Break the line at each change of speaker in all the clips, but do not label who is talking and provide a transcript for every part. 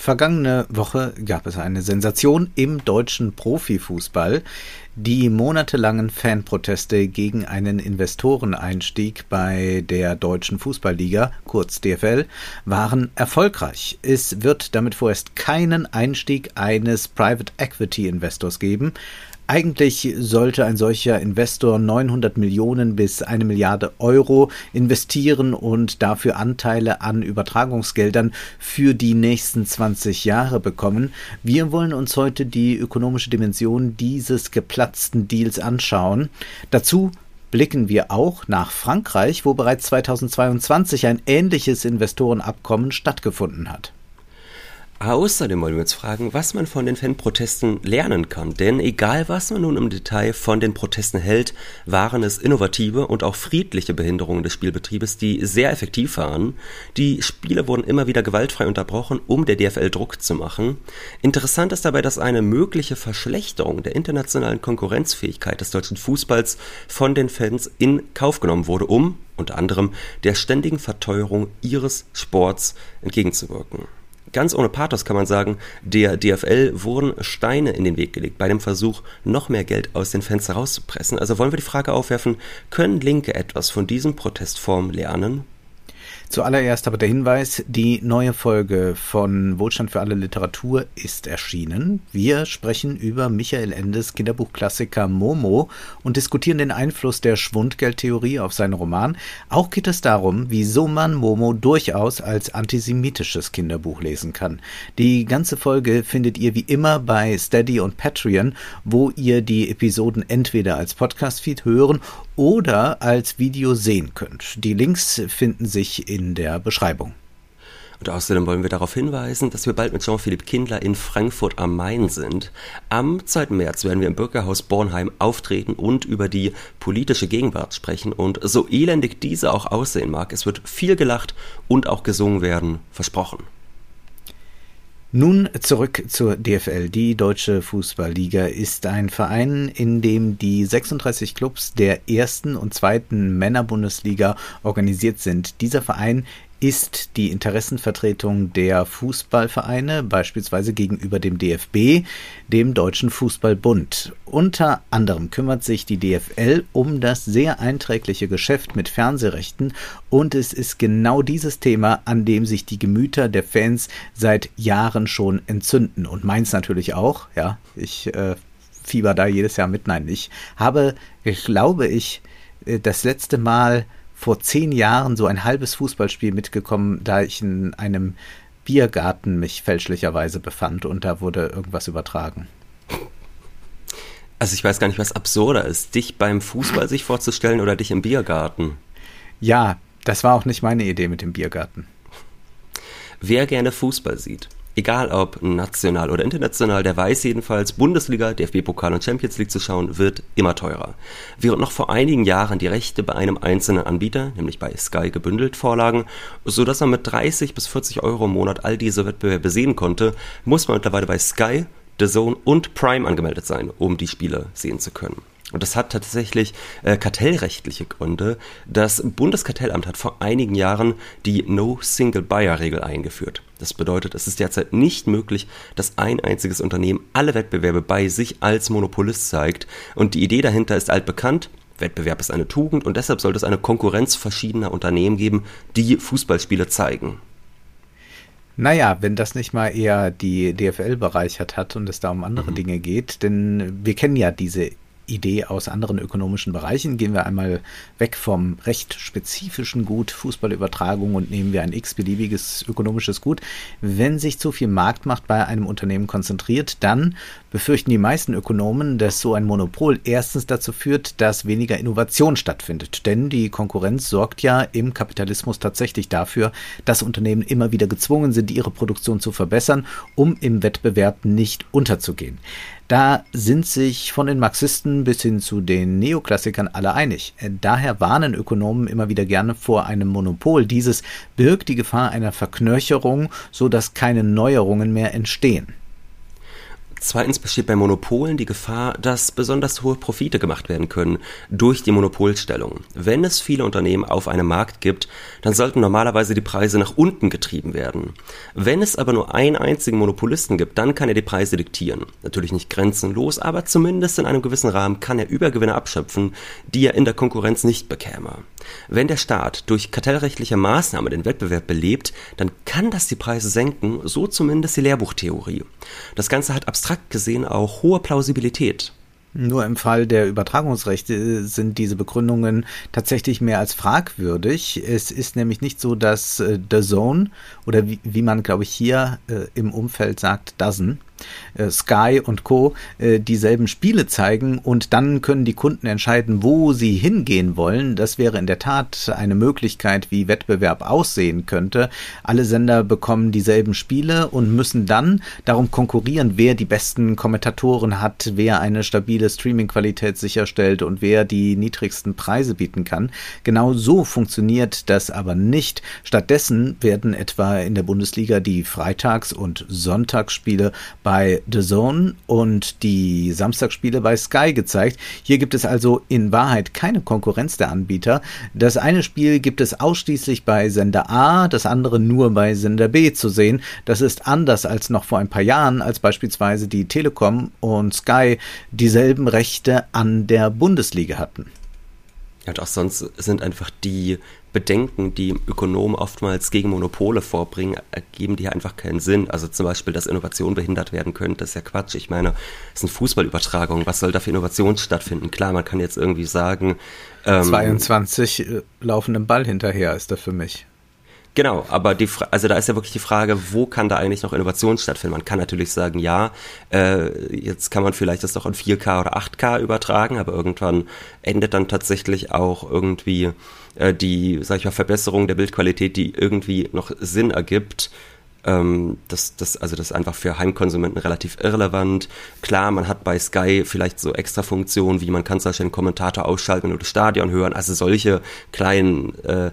Vergangene Woche gab es eine Sensation im deutschen Profifußball. Die monatelangen Fanproteste gegen einen Investoreneinstieg bei der deutschen Fußballliga, kurz DFL, waren erfolgreich. Es wird damit vorerst keinen Einstieg eines Private Equity Investors geben. Eigentlich sollte ein solcher Investor 900 Millionen bis eine Milliarde Euro investieren und dafür Anteile an Übertragungsgeldern für die nächsten 20 Jahre bekommen. Wir wollen uns heute die ökonomische Dimension dieses geplatzten Deals anschauen. Dazu blicken wir auch nach Frankreich, wo bereits 2022 ein ähnliches Investorenabkommen stattgefunden hat.
Außerdem wollen wir uns fragen, was man von den Fanprotesten lernen kann. Denn egal, was man nun im Detail von den Protesten hält, waren es innovative und auch friedliche Behinderungen des Spielbetriebes, die sehr effektiv waren. Die Spiele wurden immer wieder gewaltfrei unterbrochen, um der DFL Druck zu machen. Interessant ist dabei, dass eine mögliche Verschlechterung der internationalen Konkurrenzfähigkeit des deutschen Fußballs von den Fans in Kauf genommen wurde, um unter anderem der ständigen Verteuerung ihres Sports entgegenzuwirken. Ganz ohne Pathos kann man sagen, der DFL wurden Steine in den Weg gelegt bei dem Versuch, noch mehr Geld aus den Fans herauszupressen. Also wollen wir die Frage aufwerfen, können Linke etwas von diesem Protestform lernen?
Zuallererst aber der Hinweis, die neue Folge von Wohlstand für alle Literatur ist erschienen. Wir sprechen über Michael Endes Kinderbuchklassiker Momo und diskutieren den Einfluss der Schwundgeldtheorie auf seinen Roman. Auch geht es darum, wieso man Momo durchaus als antisemitisches Kinderbuch lesen kann. Die ganze Folge findet ihr wie immer bei Steady und Patreon, wo ihr die Episoden entweder als Podcast-Feed hören oder als Video sehen könnt. Die Links finden sich in der Beschreibung.
Und außerdem wollen wir darauf hinweisen, dass wir bald mit Jean-Philippe Kindler in Frankfurt am Main sind. Am 2. März werden wir im Bürgerhaus Bornheim auftreten und über die politische Gegenwart sprechen. Und so elendig diese auch aussehen mag, es wird viel gelacht und auch gesungen werden, versprochen.
Nun zurück zur DFL. Die Deutsche Fußballliga ist ein Verein, in dem die 36 Clubs der ersten und zweiten Männerbundesliga organisiert sind. Dieser Verein ist die Interessenvertretung der Fußballvereine, beispielsweise gegenüber dem DFB, dem Deutschen Fußballbund. Unter anderem kümmert sich die DFL um das sehr einträgliche Geschäft mit Fernsehrechten und es ist genau dieses Thema, an dem sich die Gemüter der Fans seit Jahren schon entzünden. Und meins natürlich auch, ja, ich äh, fieber da jedes Jahr mit, nein, ich habe, glaube ich, äh, das letzte Mal vor zehn Jahren so ein halbes Fußballspiel mitgekommen, da ich in einem Biergarten mich fälschlicherweise befand und da wurde irgendwas übertragen.
Also ich weiß gar nicht, was absurder ist, dich beim Fußball sich vorzustellen oder dich im Biergarten.
Ja, das war auch nicht meine Idee mit dem Biergarten.
Wer gerne Fußball sieht, egal ob national oder international, der weiß jedenfalls, Bundesliga, DFB-Pokal und Champions League zu schauen, wird immer teurer. Während noch vor einigen Jahren die Rechte bei einem einzelnen Anbieter, nämlich bei Sky, gebündelt vorlagen, so dass man mit 30 bis 40 Euro im Monat all diese Wettbewerbe sehen konnte, muss man mittlerweile bei Sky, The Zone und Prime angemeldet sein, um die Spiele sehen zu können. Und das hat tatsächlich äh, kartellrechtliche Gründe. Das Bundeskartellamt hat vor einigen Jahren die No Single Buyer Regel eingeführt. Das bedeutet, es ist derzeit nicht möglich, dass ein einziges Unternehmen alle Wettbewerbe bei sich als Monopolist zeigt. Und die Idee dahinter ist altbekannt. Wettbewerb ist eine Tugend und deshalb sollte es eine Konkurrenz verschiedener Unternehmen geben, die Fußballspiele zeigen.
Naja, wenn das nicht mal eher die DFL bereichert hat und es da um andere mhm. Dinge geht, denn wir kennen ja diese Idee aus anderen ökonomischen Bereichen. Gehen wir einmal weg vom recht spezifischen Gut Fußballübertragung und nehmen wir ein x-beliebiges ökonomisches Gut. Wenn sich zu viel Marktmacht bei einem Unternehmen konzentriert, dann befürchten die meisten Ökonomen, dass so ein Monopol erstens dazu führt, dass weniger Innovation stattfindet. Denn die Konkurrenz sorgt ja im Kapitalismus tatsächlich dafür, dass Unternehmen immer wieder gezwungen sind, ihre Produktion zu verbessern, um im Wettbewerb nicht unterzugehen. Da sind sich von den Marxisten bis hin zu den Neoklassikern alle einig. Daher warnen Ökonomen immer wieder gerne vor einem Monopol. Dieses birgt die Gefahr einer Verknöcherung, so dass keine Neuerungen mehr entstehen.
Zweitens besteht bei Monopolen die Gefahr, dass besonders hohe Profite gemacht werden können durch die Monopolstellung. Wenn es viele Unternehmen auf einem Markt gibt, dann sollten normalerweise die Preise nach unten getrieben werden. Wenn es aber nur einen einzigen Monopolisten gibt, dann kann er die Preise diktieren. Natürlich nicht grenzenlos, aber zumindest in einem gewissen Rahmen kann er Übergewinne abschöpfen, die er in der Konkurrenz nicht bekäme. Wenn der Staat durch kartellrechtliche Maßnahmen den Wettbewerb belebt, dann kann das die Preise senken, so zumindest die Lehrbuchtheorie. Das Ganze hat abstrakt gesehen auch hohe Plausibilität.
Nur im Fall der Übertragungsrechte sind diese Begründungen tatsächlich mehr als fragwürdig. Es ist nämlich nicht so, dass äh, The Zone oder wie, wie man, glaube ich, hier äh, im Umfeld sagt, Dozen, äh, Sky und Co. Äh, dieselben Spiele zeigen und dann können die Kunden entscheiden, wo sie hingehen wollen. Das wäre in der Tat eine Möglichkeit, wie Wettbewerb aussehen könnte. Alle Sender bekommen dieselben Spiele und müssen dann darum konkurrieren, wer die besten Kommentatoren hat, wer eine stabile Streaming-Qualität sicherstellt und wer die niedrigsten Preise bieten kann. Genau so funktioniert das aber nicht. Stattdessen werden etwa in der Bundesliga die Freitags- und Sonntagsspiele bei bei The Zone und die Samstagsspiele bei Sky gezeigt. Hier gibt es also in Wahrheit keine Konkurrenz der Anbieter. Das eine Spiel gibt es ausschließlich bei Sender A, das andere nur bei Sender B zu sehen. Das ist anders als noch vor ein paar Jahren, als beispielsweise die Telekom und Sky dieselben Rechte an der Bundesliga hatten.
Ja, und auch sonst sind einfach die Bedenken, die Ökonomen oftmals gegen Monopole vorbringen, ergeben die einfach keinen Sinn. Also zum Beispiel, dass Innovation behindert werden könnte, ist ja Quatsch. Ich meine, es sind Fußballübertragungen. Was soll da für Innovation stattfinden? Klar, man kann jetzt irgendwie sagen.
Ähm, 22 äh, laufenden Ball hinterher ist da für mich.
Genau, aber die, also da ist ja wirklich die Frage, wo kann da eigentlich noch Innovation stattfinden? Man kann natürlich sagen, ja, äh, jetzt kann man vielleicht das doch in 4K oder 8K übertragen, aber irgendwann endet dann tatsächlich auch irgendwie äh, die, sag ich mal, Verbesserung der Bildqualität, die irgendwie noch Sinn ergibt. Ähm, das, das, also das ist einfach für Heimkonsumenten relativ irrelevant. Klar, man hat bei Sky vielleicht so extra Funktionen, wie man kann zum Beispiel einen Kommentator ausschalten das Stadion hören. Also solche kleinen äh,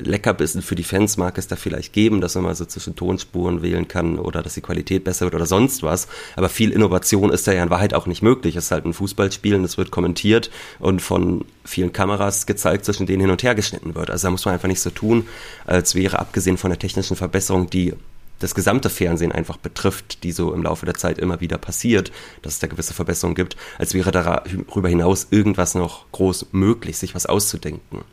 Leckerbissen für die Fans mag es da vielleicht geben, dass man mal so zwischen Tonspuren wählen kann oder dass die Qualität besser wird oder sonst was. Aber viel Innovation ist da ja in Wahrheit auch nicht möglich. Es ist halt ein Fußballspiel und es wird kommentiert und von vielen Kameras gezeigt, zwischen denen hin und her geschnitten wird. Also da muss man einfach nicht so tun, als wäre abgesehen von der technischen Verbesserung, die das gesamte Fernsehen einfach betrifft, die so im Laufe der Zeit immer wieder passiert, dass es da gewisse Verbesserungen gibt, als wäre darüber hinaus irgendwas noch groß möglich, sich was auszudenken.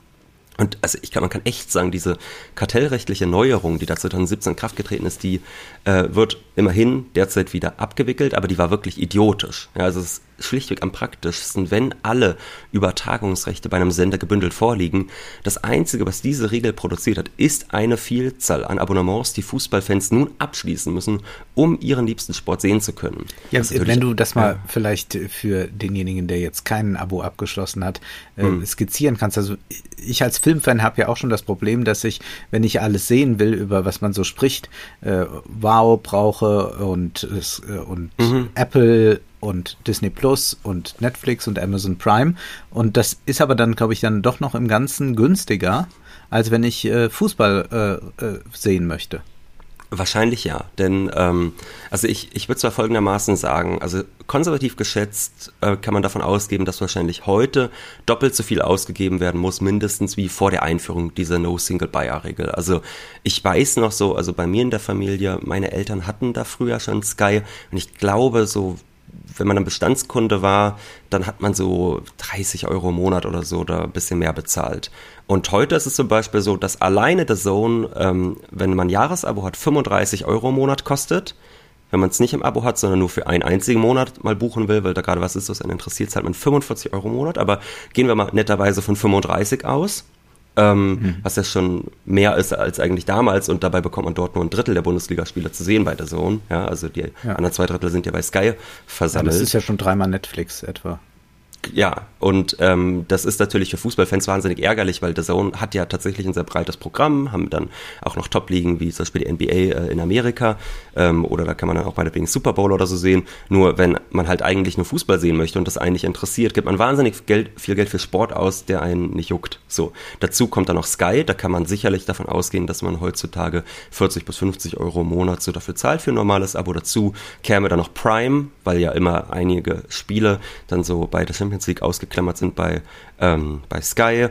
Und also ich glaube, man kann echt sagen, diese kartellrechtliche Neuerung, die da 2017 in Kraft getreten ist, die äh, wird immerhin derzeit wieder abgewickelt, aber die war wirklich idiotisch. Ja, also es schlichtweg am praktischsten, wenn alle Übertragungsrechte bei einem Sender gebündelt vorliegen. Das Einzige, was diese Regel produziert hat, ist eine Vielzahl an Abonnements, die Fußballfans nun abschließen müssen, um ihren liebsten Sport sehen zu können.
Ja, wenn du das mal ja. vielleicht für denjenigen, der jetzt kein Abo abgeschlossen hat, äh, hm. skizzieren kannst. Also ich als Filmfan habe ja auch schon das Problem, dass ich, wenn ich alles sehen will, über was man so spricht, äh, Wow brauche und, äh, und mhm. Apple und Disney Plus und Netflix und Amazon Prime. Und das ist aber dann, glaube ich, dann doch noch im Ganzen günstiger, als wenn ich äh, Fußball äh, äh, sehen möchte.
Wahrscheinlich ja, denn ähm, also ich, ich würde zwar folgendermaßen sagen, also konservativ geschätzt äh, kann man davon ausgehen, dass wahrscheinlich heute doppelt so viel ausgegeben werden muss, mindestens wie vor der Einführung dieser No-Single-Buyer-Regel. Also ich weiß noch so, also bei mir in der Familie, meine Eltern hatten da früher schon Sky und ich glaube so wenn man ein Bestandskunde war, dann hat man so 30 Euro im Monat oder so oder ein bisschen mehr bezahlt. Und heute ist es zum Beispiel so, dass alleine der Zone, ähm, wenn man ein Jahresabo hat, 35 Euro im Monat kostet. Wenn man es nicht im Abo hat, sondern nur für einen einzigen Monat mal buchen will, weil da gerade was ist, was einen interessiert, zahlt man 45 Euro im Monat. Aber gehen wir mal netterweise von 35 aus ähm, mhm. was ja schon mehr ist als eigentlich damals und dabei bekommt man dort nur ein Drittel der Bundesligaspieler zu sehen bei der Zone. Ja, also die ja. anderen zwei Drittel sind ja bei Sky versammelt.
Ja, das ist ja schon dreimal Netflix etwa.
Ja, und ähm, das ist natürlich für Fußballfans wahnsinnig ärgerlich, weil The Zone hat ja tatsächlich ein sehr breites Programm, haben dann auch noch Top-Ligen wie zum Beispiel die NBA äh, in Amerika ähm, oder da kann man dann auch meinetwegen Super Bowl oder so sehen. Nur wenn man halt eigentlich nur Fußball sehen möchte und das eigentlich interessiert, gibt man wahnsinnig Geld, viel Geld für Sport aus, der einen nicht juckt. So, dazu kommt dann noch Sky, da kann man sicherlich davon ausgehen, dass man heutzutage 40 bis 50 Euro im Monat so dafür zahlt für ein normales Abo. Dazu käme dann noch Prime, weil ja immer einige Spiele dann so bei der Champions League ausgeklammert sind bei, ähm, bei Sky.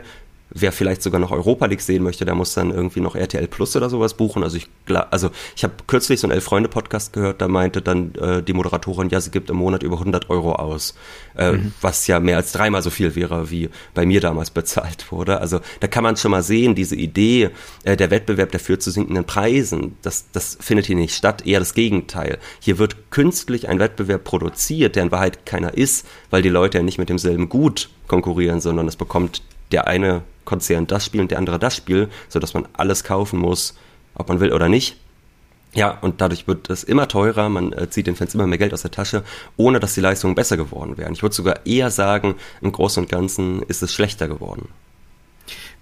Wer vielleicht sogar noch Europa League sehen möchte, der muss dann irgendwie noch RTL Plus oder sowas buchen. Also ich, also ich habe kürzlich so einen Elf-Freunde-Podcast gehört, da meinte dann äh, die Moderatorin, ja, sie gibt im Monat über 100 Euro aus, äh, mhm. was ja mehr als dreimal so viel wäre, wie bei mir damals bezahlt wurde. Also da kann man schon mal sehen, diese Idee, äh, der Wettbewerb, der führt zu sinkenden Preisen, das, das findet hier nicht statt, eher das Gegenteil. Hier wird künstlich ein Wettbewerb produziert, der in Wahrheit keiner ist, weil die Leute ja nicht mit demselben Gut konkurrieren, sondern es bekommt der eine Konzern das Spiel und der andere das Spiel, sodass man alles kaufen muss, ob man will oder nicht. Ja, und dadurch wird es immer teurer, man äh, zieht den Fans immer mehr Geld aus der Tasche, ohne dass die Leistungen besser geworden wären. Ich würde sogar eher sagen, im Großen und Ganzen ist es schlechter geworden.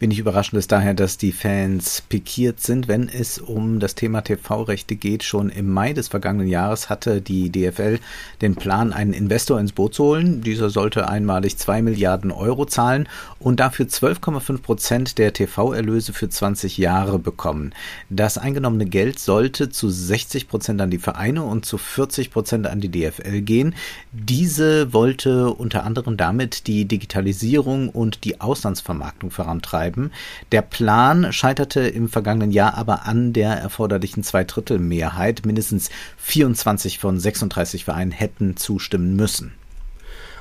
Wenig überraschend ist daher, dass die Fans pikiert sind, wenn es um das Thema TV-Rechte geht. Schon im Mai des vergangenen Jahres hatte die DFL den Plan, einen Investor ins Boot zu holen. Dieser sollte einmalig zwei Milliarden Euro zahlen und dafür 12,5 Prozent der TV-Erlöse für 20 Jahre bekommen. Das eingenommene Geld sollte zu 60 Prozent an die Vereine und zu 40 Prozent an die DFL gehen. Diese wollte unter anderem damit die Digitalisierung und die Auslandsvermarktung vorantreiben bleiben. Der Plan scheiterte im vergangenen Jahr aber an der erforderlichen Zweidrittelmehrheit. Mindestens 24 von 36 Vereinen hätten zustimmen müssen.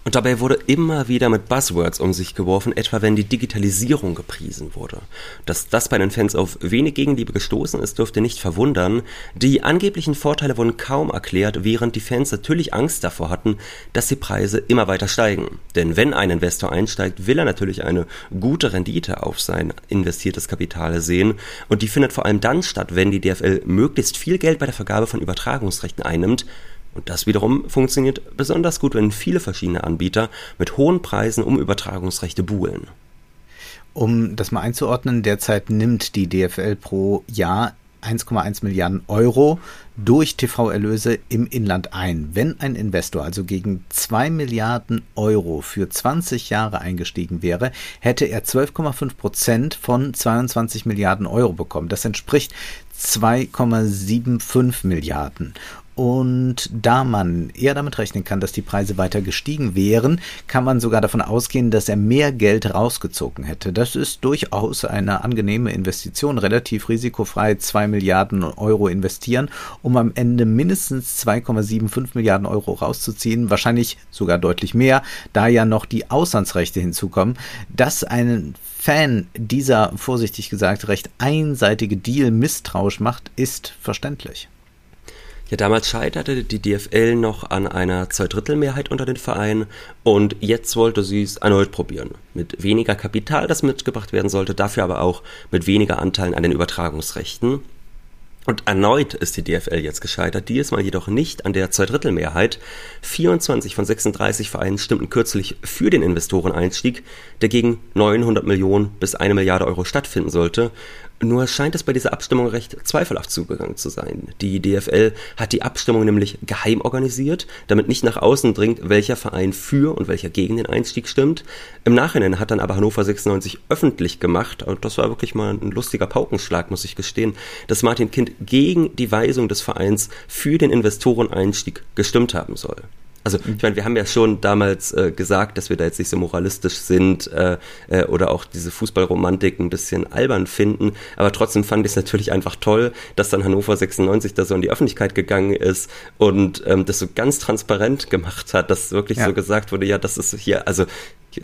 Und dabei wurde immer wieder mit Buzzwords um sich geworfen, etwa wenn die Digitalisierung gepriesen wurde. Dass das bei den Fans auf wenig Gegenliebe gestoßen ist, dürfte nicht verwundern. Die angeblichen Vorteile wurden kaum erklärt, während die Fans natürlich Angst davor hatten, dass die Preise immer weiter steigen. Denn wenn ein Investor einsteigt, will er natürlich eine gute Rendite auf sein investiertes Kapital sehen. Und die findet vor allem dann statt, wenn die DFL möglichst viel Geld bei der Vergabe von Übertragungsrechten einnimmt, und das wiederum funktioniert besonders gut, wenn viele verschiedene Anbieter mit hohen Preisen um Übertragungsrechte buhlen.
Um das mal einzuordnen, derzeit nimmt die DFL pro Jahr 1,1 Milliarden Euro durch TV-Erlöse im Inland ein. Wenn ein Investor also gegen 2 Milliarden Euro für 20 Jahre eingestiegen wäre, hätte er 12,5 Prozent von 22 Milliarden Euro bekommen. Das entspricht 2,75 Milliarden. Und da man eher damit rechnen kann, dass die Preise weiter gestiegen wären, kann man sogar davon ausgehen, dass er mehr Geld rausgezogen hätte. Das ist durchaus eine angenehme Investition, relativ risikofrei 2 Milliarden Euro investieren, um am Ende mindestens 2,75 Milliarden Euro rauszuziehen, wahrscheinlich sogar deutlich mehr, da ja noch die Auslandsrechte hinzukommen. Dass ein Fan dieser, vorsichtig gesagt, recht einseitige Deal misstrauisch macht, ist verständlich.
Ja, damals scheiterte die DFL noch an einer Zweidrittelmehrheit unter den Vereinen und jetzt wollte sie es erneut probieren. Mit weniger Kapital, das mitgebracht werden sollte, dafür aber auch mit weniger Anteilen an den Übertragungsrechten. Und erneut ist die DFL jetzt gescheitert, diesmal jedoch nicht an der Zweidrittelmehrheit. 24 von 36 Vereinen stimmten kürzlich für den Investoreneinstieg, der gegen 900 Millionen bis eine Milliarde Euro stattfinden sollte. Nur scheint es bei dieser Abstimmung recht zweifelhaft zugegangen zu sein. Die DFL hat die Abstimmung nämlich geheim organisiert, damit nicht nach außen dringt, welcher Verein für und welcher gegen den Einstieg stimmt. Im Nachhinein hat dann aber Hannover 96 öffentlich gemacht, und das war wirklich mal ein lustiger Paukenschlag, muss ich gestehen, dass Martin Kind gegen die Weisung des Vereins für den Investoreneinstieg gestimmt haben soll. Also ich meine, wir haben ja schon damals äh, gesagt, dass wir da jetzt nicht so moralistisch sind äh, äh, oder auch diese Fußballromantik ein bisschen albern finden, aber trotzdem fand ich es natürlich einfach toll, dass dann Hannover 96 da so in die Öffentlichkeit gegangen ist und ähm, das so ganz transparent gemacht hat, dass wirklich ja. so gesagt wurde, ja, das ist hier, also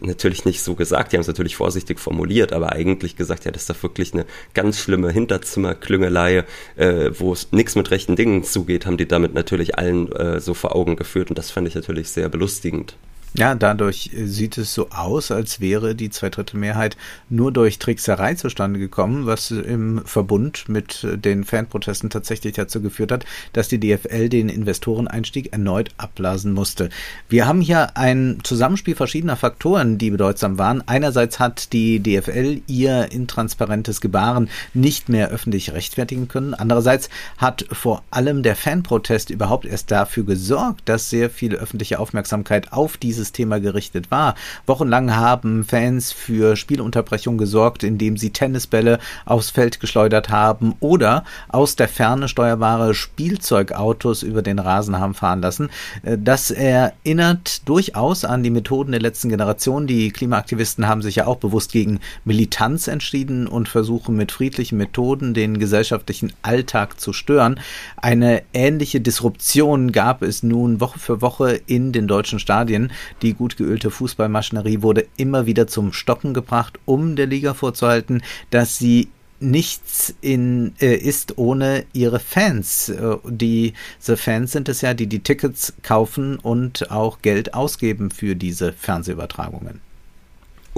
natürlich nicht so gesagt, die haben es natürlich vorsichtig formuliert, aber eigentlich gesagt, ja, das ist doch wirklich eine ganz schlimme Hinterzimmerklüngelei, äh, wo es nichts mit rechten Dingen zugeht, haben die damit natürlich allen äh, so vor Augen geführt und das fand ich natürlich sehr belustigend.
Ja, dadurch sieht es so aus, als wäre die Zweidrittelmehrheit nur durch Trickserei zustande gekommen, was im Verbund mit den Fanprotesten tatsächlich dazu geführt hat, dass die DFL den Investoreneinstieg erneut abblasen musste. Wir haben hier ein Zusammenspiel verschiedener Faktoren, die bedeutsam waren. Einerseits hat die DFL ihr intransparentes Gebaren nicht mehr öffentlich rechtfertigen können. Andererseits hat vor allem der Fanprotest überhaupt erst dafür gesorgt, dass sehr viel öffentliche Aufmerksamkeit auf diese dieses Thema gerichtet war. Wochenlang haben Fans für Spielunterbrechung gesorgt, indem sie Tennisbälle aufs Feld geschleudert haben oder aus der Ferne steuerbare Spielzeugautos über den Rasen haben fahren lassen. Äh, das erinnert durchaus an die Methoden der letzten Generation. Die Klimaaktivisten haben sich ja auch bewusst gegen Militanz entschieden und versuchen mit friedlichen Methoden den gesellschaftlichen Alltag zu stören. Eine ähnliche Disruption gab es nun Woche für Woche in den deutschen Stadien. Die gut geölte Fußballmaschinerie wurde immer wieder zum Stocken gebracht, um der Liga vorzuhalten, dass sie nichts in, äh, ist ohne ihre Fans. Äh, diese Fans sind es ja, die die Tickets kaufen und auch Geld ausgeben für diese Fernsehübertragungen.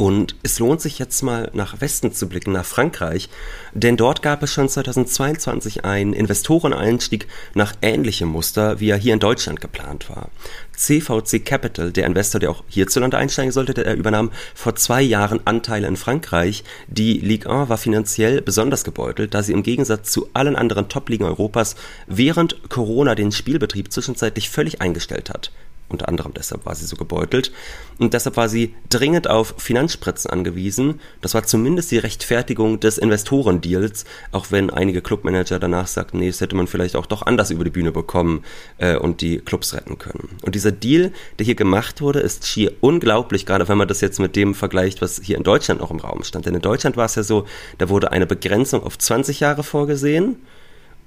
Und es lohnt sich jetzt mal nach Westen zu blicken, nach Frankreich, denn dort gab es schon 2022 einen Investoreneinstieg nach ähnlichem Muster, wie er hier in Deutschland geplant war. CVC Capital, der Investor, der auch hierzulande einsteigen sollte, der übernahm vor zwei Jahren Anteile in Frankreich. Die Ligue 1 war finanziell besonders gebeutelt, da sie im Gegensatz zu allen anderen Top-Ligen Europas während Corona den Spielbetrieb zwischenzeitlich völlig eingestellt hat. Unter anderem deshalb war sie so gebeutelt. Und deshalb war sie dringend auf Finanzspritzen angewiesen. Das war zumindest die Rechtfertigung des Investorendeals, auch wenn einige Clubmanager danach sagten, nee, das hätte man vielleicht auch doch anders über die Bühne bekommen äh, und die Clubs retten können. Und dieser Deal, der hier gemacht wurde, ist schier unglaublich, gerade wenn man das jetzt mit dem vergleicht, was hier in Deutschland noch im Raum stand. Denn in Deutschland war es ja so, da wurde eine Begrenzung auf 20 Jahre vorgesehen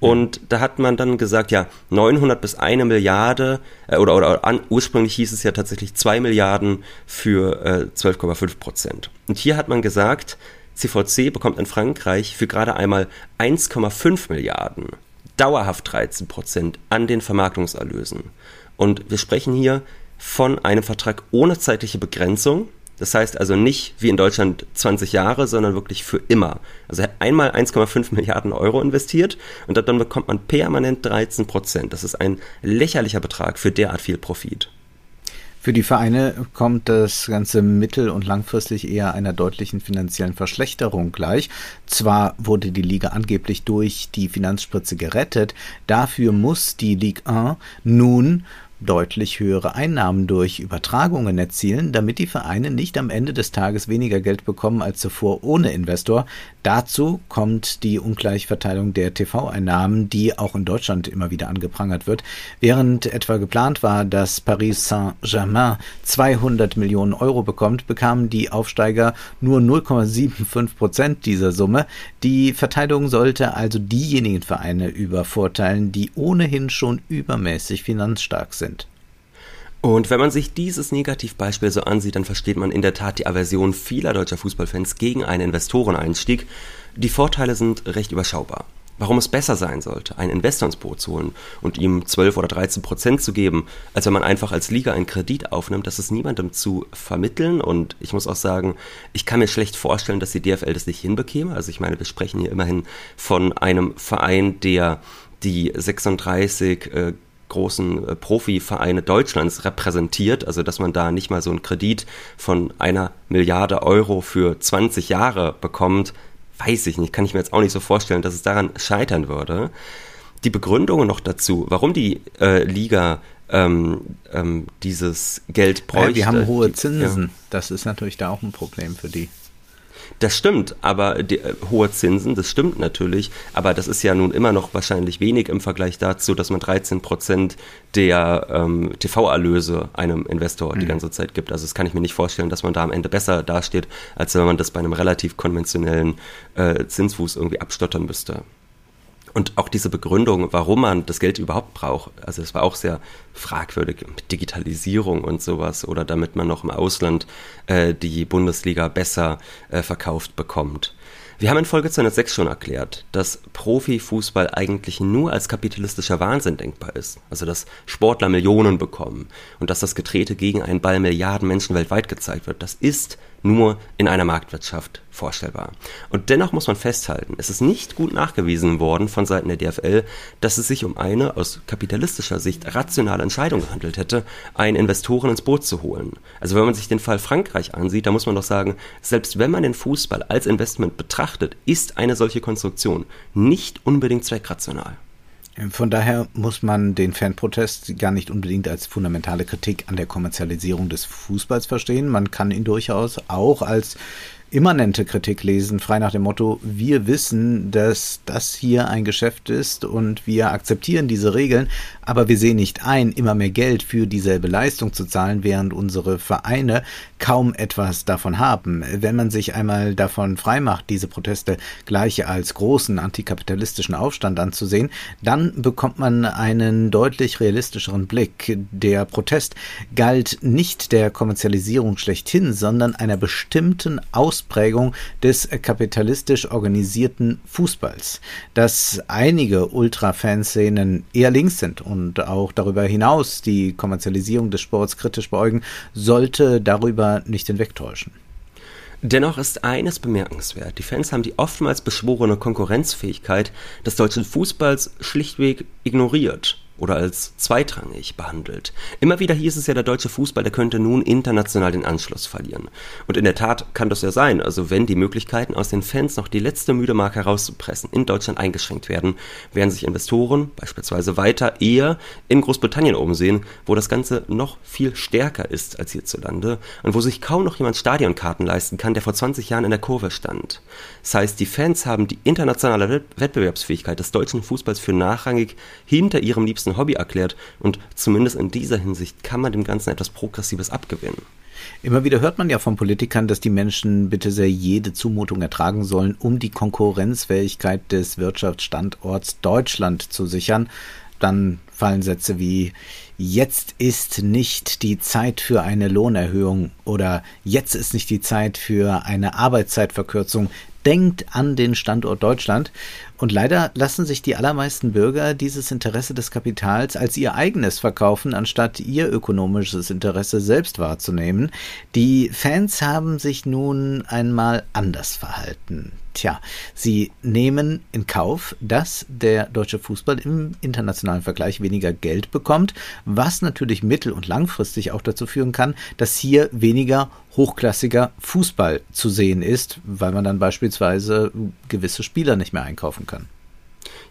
und da hat man dann gesagt, ja, 900 bis eine Milliarde, äh, oder, oder an, ursprünglich hieß es ja tatsächlich 2 Milliarden für äh, 12,5 Prozent. Und hier hat man gesagt, CVC bekommt in Frankreich für gerade einmal 1,5 Milliarden, dauerhaft 13 Prozent an den Vermarktungserlösen. Und wir sprechen hier von einem Vertrag ohne zeitliche Begrenzung das heißt also nicht wie in Deutschland 20 Jahre, sondern wirklich für immer. Also einmal 1,5 Milliarden Euro investiert und dann bekommt man permanent 13 Prozent. Das ist ein lächerlicher Betrag für derart viel Profit.
Für die Vereine kommt das Ganze mittel- und langfristig eher einer deutlichen finanziellen Verschlechterung gleich. Zwar wurde die Liga angeblich durch die Finanzspritze gerettet, dafür muss die Ligue 1 nun deutlich höhere Einnahmen durch Übertragungen erzielen, damit die Vereine nicht am Ende des Tages weniger Geld bekommen als zuvor ohne Investor. Dazu kommt die Ungleichverteilung der TV-Einnahmen, die auch in Deutschland immer wieder angeprangert wird. Während etwa geplant war, dass Paris Saint-Germain 200 Millionen Euro bekommt, bekamen die Aufsteiger nur 0,75 Prozent dieser Summe. Die Verteilung sollte also diejenigen Vereine übervorteilen, die ohnehin schon übermäßig finanzstark sind.
Und wenn man sich dieses Negativbeispiel so ansieht, dann versteht man in der Tat die Aversion vieler deutscher Fußballfans gegen einen Investoreneinstieg. Die Vorteile sind recht überschaubar. Warum es besser sein sollte, einen Investor ins Boot zu holen und ihm 12 oder 13 Prozent zu geben, als wenn man einfach als Liga einen Kredit aufnimmt, das ist niemandem zu vermitteln. Und ich muss auch sagen, ich kann mir schlecht vorstellen, dass die DFL das nicht hinbekäme. Also ich meine, wir sprechen hier immerhin von einem Verein, der die 36 äh, großen äh, Profivereine Deutschlands repräsentiert, also dass man da nicht mal so einen Kredit von einer Milliarde Euro für 20 Jahre bekommt, weiß ich nicht, kann ich mir jetzt auch nicht so vorstellen, dass es daran scheitern würde. Die Begründungen noch dazu, warum die äh, Liga ähm, ähm, dieses Geld bräuchte. Ja,
die haben hohe Zinsen. Ja. Das ist natürlich da auch ein Problem für die.
Das stimmt, aber die, äh, hohe Zinsen, das stimmt natürlich, aber das ist ja nun immer noch wahrscheinlich wenig im Vergleich dazu, dass man 13 Prozent der ähm, TV-Erlöse einem Investor mhm. die ganze Zeit gibt. Also das kann ich mir nicht vorstellen, dass man da am Ende besser dasteht, als wenn man das bei einem relativ konventionellen äh, Zinsfuß irgendwie abstottern müsste. Und auch diese Begründung, warum man das Geld überhaupt braucht, also es war auch sehr fragwürdig mit Digitalisierung und sowas oder damit man noch im Ausland äh, die Bundesliga besser äh, verkauft bekommt. Wir haben in Folge 206 schon erklärt, dass Profifußball eigentlich nur als kapitalistischer Wahnsinn denkbar ist. Also dass Sportler Millionen bekommen und dass das Getrete gegen einen Ball Milliarden Menschen weltweit gezeigt wird. Das ist nur in einer Marktwirtschaft vorstellbar. Und dennoch muss man festhalten, es ist nicht gut nachgewiesen worden von Seiten der DFL, dass es sich um eine aus kapitalistischer Sicht rationale Entscheidung gehandelt hätte, einen Investoren ins Boot zu holen. Also wenn man sich den Fall Frankreich ansieht, da muss man doch sagen, selbst wenn man den Fußball als Investment betrachtet, ist eine solche Konstruktion nicht unbedingt zweckrational.
Von daher muss man den Fanprotest gar nicht unbedingt als fundamentale Kritik an der Kommerzialisierung des Fußballs verstehen. Man kann ihn durchaus auch als immanente Kritik lesen, frei nach dem Motto, wir wissen, dass das hier ein Geschäft ist und wir akzeptieren diese Regeln, aber wir sehen nicht ein, immer mehr Geld für dieselbe Leistung zu zahlen, während unsere Vereine kaum etwas davon haben. Wenn man sich einmal davon freimacht, diese Proteste gleich als großen antikapitalistischen Aufstand anzusehen, dann bekommt man einen deutlich realistischeren Blick. Der Protest galt nicht der Kommerzialisierung schlechthin, sondern einer bestimmten Aus Ausprägung des kapitalistisch organisierten Fußballs. Dass einige Ultra-Fanszenen eher links sind und auch darüber hinaus die Kommerzialisierung des Sports kritisch beäugen, sollte darüber nicht hinwegtäuschen.
Dennoch ist eines bemerkenswert. Die Fans haben die oftmals beschworene Konkurrenzfähigkeit des deutschen Fußballs schlichtweg ignoriert oder als zweitrangig behandelt. Immer wieder hieß es ja, der deutsche Fußball, der könnte nun international den Anschluss verlieren. Und in der Tat kann das ja sein. Also wenn die Möglichkeiten aus den Fans noch die letzte müde Marke herauszupressen in Deutschland eingeschränkt werden, werden sich Investoren beispielsweise weiter eher in Großbritannien umsehen, wo das Ganze noch viel stärker ist als hierzulande und wo sich kaum noch jemand Stadionkarten leisten kann, der vor 20 Jahren in der Kurve stand. Das heißt, die Fans haben die internationale Wettbewerbsfähigkeit des deutschen Fußballs für nachrangig hinter ihrem liebsten ein Hobby erklärt und zumindest in dieser Hinsicht kann man dem Ganzen etwas Progressives abgewinnen.
Immer wieder hört man ja von Politikern, dass die Menschen bitte sehr jede Zumutung ertragen sollen, um die Konkurrenzfähigkeit des Wirtschaftsstandorts Deutschland zu sichern. Dann fallen Sätze wie jetzt ist nicht die Zeit für eine Lohnerhöhung oder jetzt ist nicht die Zeit für eine Arbeitszeitverkürzung. Denkt an den Standort Deutschland. Und leider lassen sich die allermeisten Bürger dieses Interesse des Kapitals als ihr eigenes verkaufen, anstatt ihr ökonomisches Interesse selbst wahrzunehmen. Die Fans haben sich nun einmal anders verhalten. Tja, sie nehmen in Kauf, dass der deutsche Fußball im internationalen Vergleich weniger Geld bekommt, was natürlich mittel- und langfristig auch dazu führen kann, dass hier weniger hochklassiger Fußball zu sehen ist, weil man dann beispielsweise gewisse Spieler nicht mehr einkaufen kann.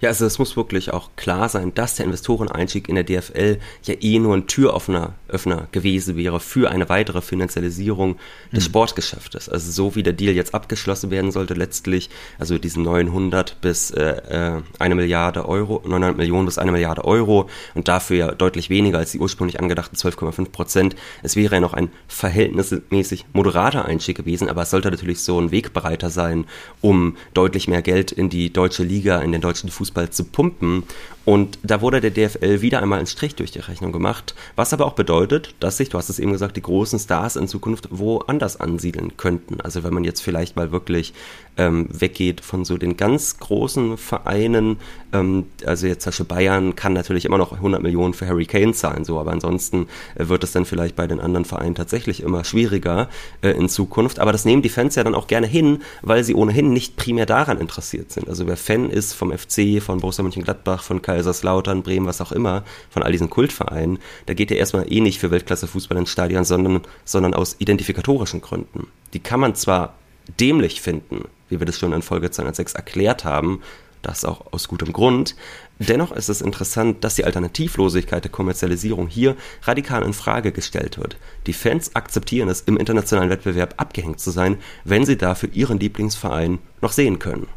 Ja, also es muss wirklich auch klar sein, dass der Investoreneinstieg in der DFL ja eh nur ein Türöffner Öffner gewesen wäre für eine weitere Finanzialisierung des mhm. Sportgeschäftes. Also so wie der Deal jetzt abgeschlossen werden sollte letztlich, also diesen 900 bis äh, äh, eine Milliarde Euro, 900 Millionen bis eine Milliarde Euro und dafür ja deutlich weniger als die ursprünglich angedachten 12,5 Prozent. Es wäre ja noch ein verhältnismäßig moderater Einstieg gewesen, aber es sollte natürlich so ein Wegbereiter sein, um deutlich mehr Geld in die deutsche Liga, in den deutschen Fußball zu pumpen. Und da wurde der DFL wieder einmal einen Strich durch die Rechnung gemacht, was aber auch bedeutet, dass sich, du hast es eben gesagt, die großen Stars in Zukunft woanders ansiedeln könnten. Also wenn man jetzt vielleicht mal wirklich ähm, weggeht von so den ganz großen Vereinen, ähm, also jetzt zum Beispiel Bayern kann natürlich immer noch 100 Millionen für Harry Kane zahlen, so, aber ansonsten äh, wird es dann vielleicht bei den anderen Vereinen tatsächlich immer schwieriger äh, in Zukunft. Aber das nehmen die Fans ja dann auch gerne hin, weil sie ohnehin nicht primär daran interessiert sind. Also wer Fan ist vom FC, von Borussia Mönchengladbach, von Kaiserslautern, Bremen, was auch immer, von all diesen Kultvereinen, da geht ja erstmal eh nicht für Weltklasse-Fußball ins Stadion, sondern, sondern aus identifikatorischen Gründen. Die kann man zwar dämlich finden, wie wir das schon in Folge 206 erklärt haben, das auch aus gutem Grund. Dennoch ist es interessant, dass die Alternativlosigkeit der Kommerzialisierung hier radikal in Frage gestellt wird. Die Fans akzeptieren es, im internationalen Wettbewerb abgehängt zu sein, wenn sie dafür ihren Lieblingsverein noch sehen können.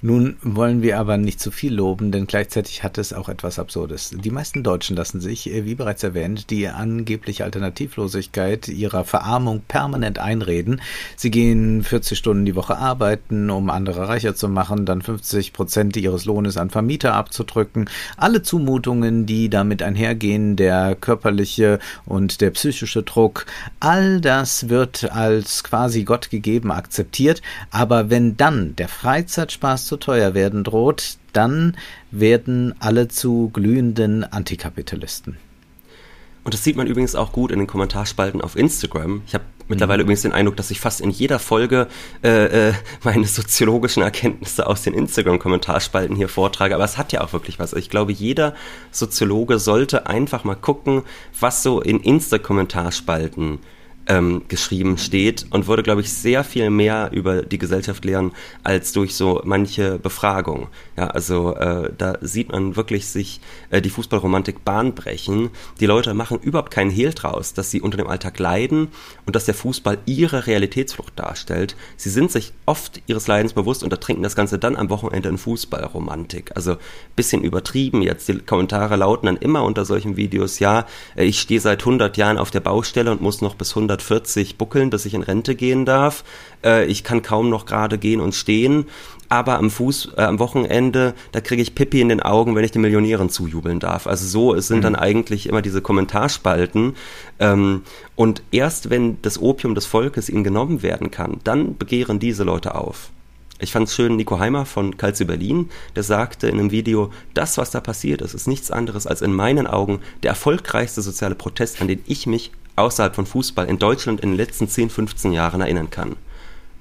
Nun wollen wir aber nicht zu viel loben, denn gleichzeitig hat es auch etwas Absurdes. Die meisten Deutschen lassen sich, äh, wie bereits erwähnt, die angebliche Alternativlosigkeit ihrer Verarmung permanent einreden. Sie gehen 40 Stunden die Woche arbeiten, um andere reicher zu machen, dann 50 Prozent ihres Lohnes an Vermieter abzudrücken. Alle Zumutungen, die damit einhergehen, der körperliche und der psychische Druck, all das wird als quasi Gott gegeben akzeptiert. Aber wenn dann der Freizeitspaß zu teuer werden droht, dann werden alle zu glühenden Antikapitalisten.
Und das sieht man übrigens auch gut in den Kommentarspalten auf Instagram. Ich habe mittlerweile mhm. übrigens den Eindruck, dass ich fast in jeder Folge äh, äh, meine soziologischen Erkenntnisse aus den Instagram-Kommentarspalten hier vortrage. Aber es hat ja auch wirklich was. Ich glaube, jeder Soziologe sollte einfach mal gucken, was so in Insta-Kommentarspalten ähm, geschrieben steht und würde, glaube ich, sehr viel mehr über die Gesellschaft lernen als durch so manche Befragung. Ja, also äh, da sieht man wirklich sich äh, die Fußballromantik bahnbrechen. Die Leute machen überhaupt keinen Hehl draus, dass sie unter dem Alltag leiden und dass der Fußball ihre Realitätsflucht darstellt. Sie sind sich oft ihres Leidens bewusst und ertrinken das Ganze dann am Wochenende in Fußballromantik. Also bisschen übertrieben jetzt. Die Kommentare lauten dann immer unter solchen Videos, ja, äh, ich stehe seit 100 Jahren auf der Baustelle und muss noch bis 100 140 buckeln, dass ich in Rente gehen darf. Äh, ich kann kaum noch gerade gehen und stehen. Aber am Fuß, äh, am Wochenende, da kriege ich Pippi in den Augen, wenn ich den Millionären zujubeln darf. Also so es sind mhm. dann eigentlich immer diese Kommentarspalten. Ähm, und erst wenn das Opium des Volkes ihnen genommen werden kann, dann begehren diese Leute auf. Ich fand es schön, Nico Heimer von Calcio Berlin, der sagte in einem Video, das, was da passiert ist, ist nichts anderes als in meinen Augen der erfolgreichste soziale Protest, an den ich mich außerhalb von Fußball in Deutschland in den letzten 10, 15 Jahren erinnern kann.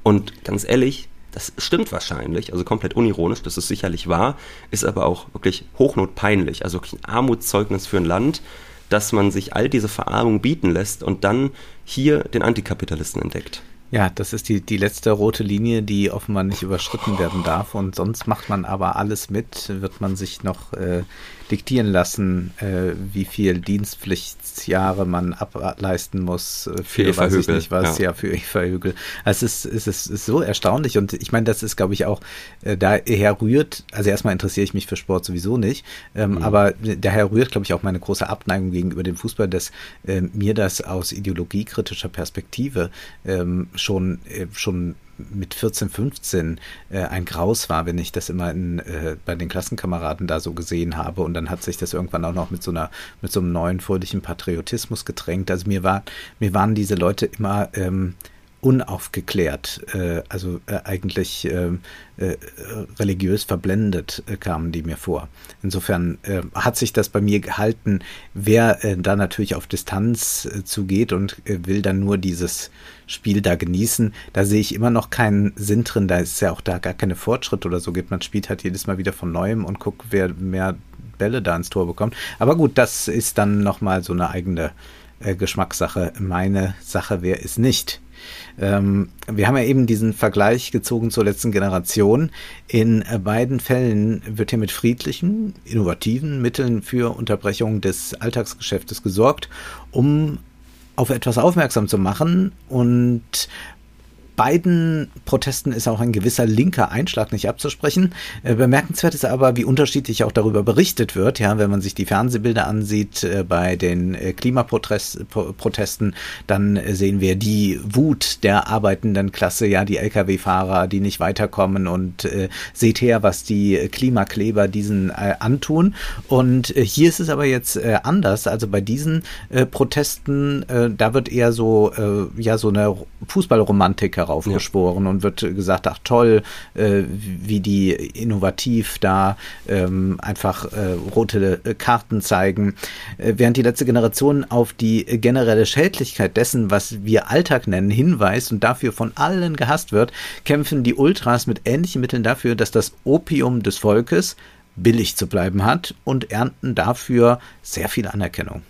Und ganz ehrlich, das stimmt wahrscheinlich, also komplett unironisch, das ist sicherlich wahr, ist aber auch wirklich hochnotpeinlich, also wirklich ein Armutszeugnis für ein Land, dass man sich all diese Verarmung bieten lässt und dann hier den Antikapitalisten entdeckt.
Ja, das ist die, die letzte rote Linie, die offenbar nicht überschritten werden darf. Und sonst macht man aber alles mit, wird man sich noch äh, diktieren lassen, äh, wie viel Dienstpflichtsjahre man ableisten muss
äh, für, für weiß ich nicht
was, ja, ja für Eva Hügel. Also es ist, es ist, es ist so erstaunlich und ich meine, das ist, glaube ich, auch äh, daher rührt, also erstmal interessiere ich mich für Sport sowieso nicht, ähm, mhm. aber daher rührt, glaube ich, auch meine große Abneigung gegenüber dem Fußball, dass äh, mir das aus ideologiekritischer Perspektive ähm, schon, äh, schon mit 14, 15 äh, ein Graus war, wenn ich das immer in, äh, bei den Klassenkameraden da so gesehen habe. Und dann hat sich das irgendwann auch noch mit so einer, mit so einem neuen fröhlichen Patriotismus gedrängt. Also mir war, mir waren diese Leute immer ähm, unaufgeklärt, äh, also äh, eigentlich äh, äh, religiös verblendet äh, kamen die mir vor. Insofern äh, hat sich das bei mir gehalten, wer äh, da natürlich auf Distanz zugeht und will dann nur dieses Spiel da genießen, da sehe ich immer noch keinen Sinn drin, da ist ja auch da gar keine Fortschritt oder so gibt. Man spielt halt jedes Mal wieder von neuem und guckt, wer mehr Bälle da ins Tor bekommt. Aber gut, das ist dann nochmal so eine eigene Geschmackssache. Meine Sache wäre es nicht. Ähm, wir haben ja eben diesen Vergleich gezogen zur letzten Generation. In beiden Fällen wird hier mit friedlichen, innovativen Mitteln für Unterbrechung des Alltagsgeschäftes gesorgt, um auf etwas aufmerksam zu machen und beiden Protesten ist auch ein gewisser linker Einschlag nicht abzusprechen. Äh, bemerkenswert ist aber, wie unterschiedlich auch darüber berichtet wird. Ja, wenn man sich die Fernsehbilder ansieht äh, bei den äh, Klimaprotesten, dann sehen wir die Wut der arbeitenden Klasse, ja, die Lkw-Fahrer, die nicht weiterkommen und äh, seht her, was die Klimakleber diesen äh, antun. Und äh, hier ist es aber jetzt anders. Also bei diesen Protesten, da wird eher so, ja, so eine Fußballromantik heraufgeschworen ja. und wird gesagt, ach toll, äh, wie die innovativ da ähm, einfach äh, rote äh, Karten zeigen, äh, während die letzte Generation auf die generelle Schädlichkeit dessen, was wir Alltag nennen, hinweist und dafür von allen gehasst wird, kämpfen die Ultras mit ähnlichen Mitteln dafür, dass das Opium des Volkes billig zu bleiben hat und ernten dafür sehr viel Anerkennung.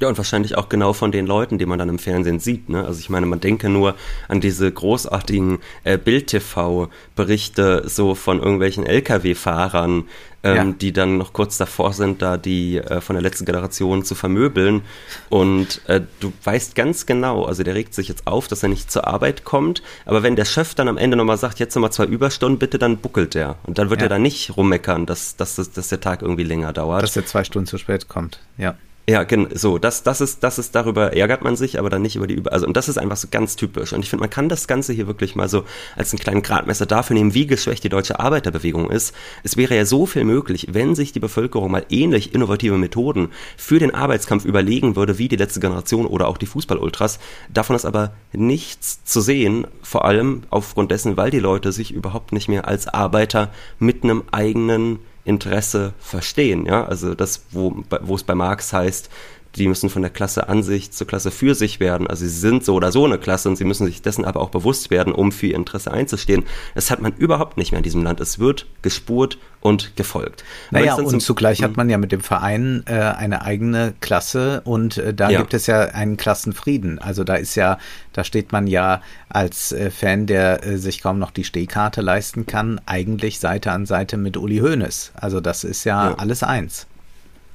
Ja, und wahrscheinlich auch genau von den Leuten, die man dann im Fernsehen sieht. Ne? Also ich meine, man denke nur an diese großartigen äh, Bild-TV-Berichte so von irgendwelchen Lkw-Fahrern, ähm, ja. die dann noch kurz davor sind, da die äh, von der letzten Generation zu vermöbeln. Und äh, du weißt ganz genau, also der regt sich jetzt auf, dass er nicht zur Arbeit kommt, aber wenn der Chef dann am Ende nochmal sagt, jetzt nochmal zwei Überstunden, bitte, dann buckelt er. Und dann wird ja. er da nicht rummeckern, dass, dass, dass der Tag irgendwie länger dauert.
Dass er zwei Stunden zu spät kommt, ja.
Ja, genau, so, das, das ist, das ist, darüber ärgert man sich, aber dann nicht über die Über, also, und das ist einfach so ganz typisch. Und ich finde, man kann das Ganze hier wirklich mal so als einen kleinen Gradmesser dafür nehmen, wie geschwächt die deutsche Arbeiterbewegung ist. Es wäre ja so viel möglich, wenn sich die Bevölkerung mal ähnlich innovative Methoden für den Arbeitskampf überlegen würde, wie die letzte Generation oder auch die Fußballultras. Davon ist aber nichts zu sehen, vor allem aufgrund dessen, weil die Leute sich überhaupt nicht mehr als Arbeiter mit einem eigenen Interesse verstehen. Ja? Also das, wo, wo es bei Marx heißt, die müssen von der Klasse an sich zur Klasse für sich werden. Also sie sind so oder so eine Klasse und sie müssen sich dessen aber auch bewusst werden, um für ihr Interesse einzustehen. Das hat man überhaupt nicht mehr in diesem Land. Es wird gespurt und gefolgt.
Naja, und zugleich hat man ja mit dem Verein äh, eine eigene Klasse und äh, da ja. gibt es ja einen Klassenfrieden. Also da ist ja, da steht man ja als äh, Fan, der äh, sich kaum noch die Stehkarte leisten kann, eigentlich Seite an Seite mit Uli Hoeneß. Also das ist ja, ja. alles eins.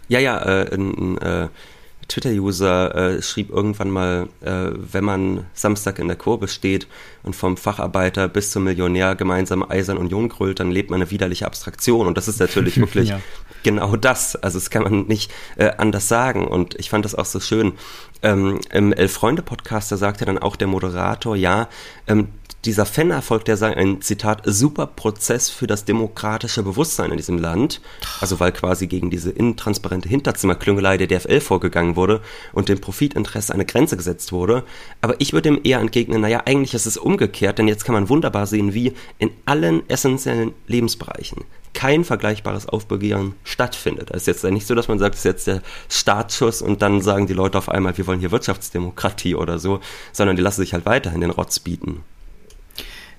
Ja, ja, äh, ein, äh, Twitter-User äh, schrieb irgendwann mal, äh, wenn man Samstag in der Kurve steht und vom Facharbeiter bis zum Millionär gemeinsam Eisern Union grüllt, dann lebt man eine widerliche Abstraktion. Und das ist natürlich wirklich ja. genau das. Also das kann man nicht äh, anders sagen. Und ich fand das auch so schön. Ähm, Im Elf-Freunde-Podcast, da sagte dann auch der Moderator, ja, ähm, dieser Fan-Erfolg, der sei ein, Zitat, super Prozess für das demokratische Bewusstsein in diesem Land. Also weil quasi gegen diese intransparente Hinterzimmerklüngelei der DFL vorgegangen wurde und dem Profitinteresse eine Grenze gesetzt wurde. Aber ich würde ihm eher entgegnen, naja, eigentlich ist es umgekehrt, denn jetzt kann man wunderbar sehen, wie in allen essentiellen Lebensbereichen kein vergleichbares Aufbegehren stattfindet. Es ist jetzt nicht so, dass man sagt, es ist jetzt der Startschuss und dann sagen die Leute auf einmal, wir wollen hier Wirtschaftsdemokratie oder so, sondern die lassen sich halt weiterhin den Rotz bieten.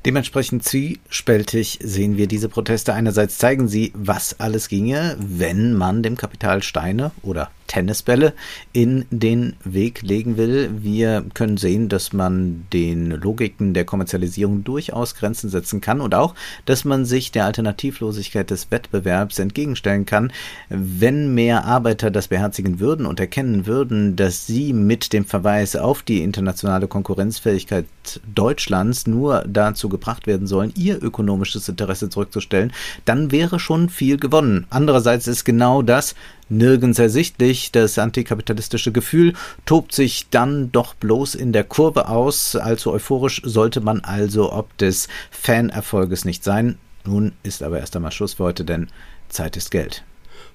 Dementsprechend zwiespältig sehen wir diese Proteste. Einerseits zeigen sie, was alles ginge, wenn man dem Kapital Steine oder Tennisbälle in den Weg legen will. Wir können sehen, dass man den Logiken der Kommerzialisierung durchaus Grenzen setzen kann und auch, dass man sich der Alternativlosigkeit des Wettbewerbs entgegenstellen kann, wenn mehr Arbeiter das beherzigen würden und erkennen würden, dass sie mit dem Verweis auf die internationale Konkurrenzfähigkeit Deutschlands nur dazu gebracht werden sollen, ihr ökonomisches Interesse zurückzustellen, dann wäre schon viel gewonnen. Andererseits ist genau das nirgends ersichtlich. Das antikapitalistische Gefühl tobt sich dann doch bloß in der Kurve aus. Allzu euphorisch sollte man also ob des Fanerfolges nicht sein. Nun ist aber erst einmal Schluss für heute, denn Zeit ist Geld.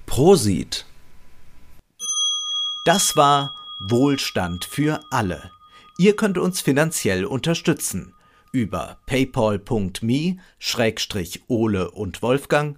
Prosit. Das war Wohlstand für alle. Ihr könnt uns finanziell unterstützen über paypal.me-ole und Wolfgang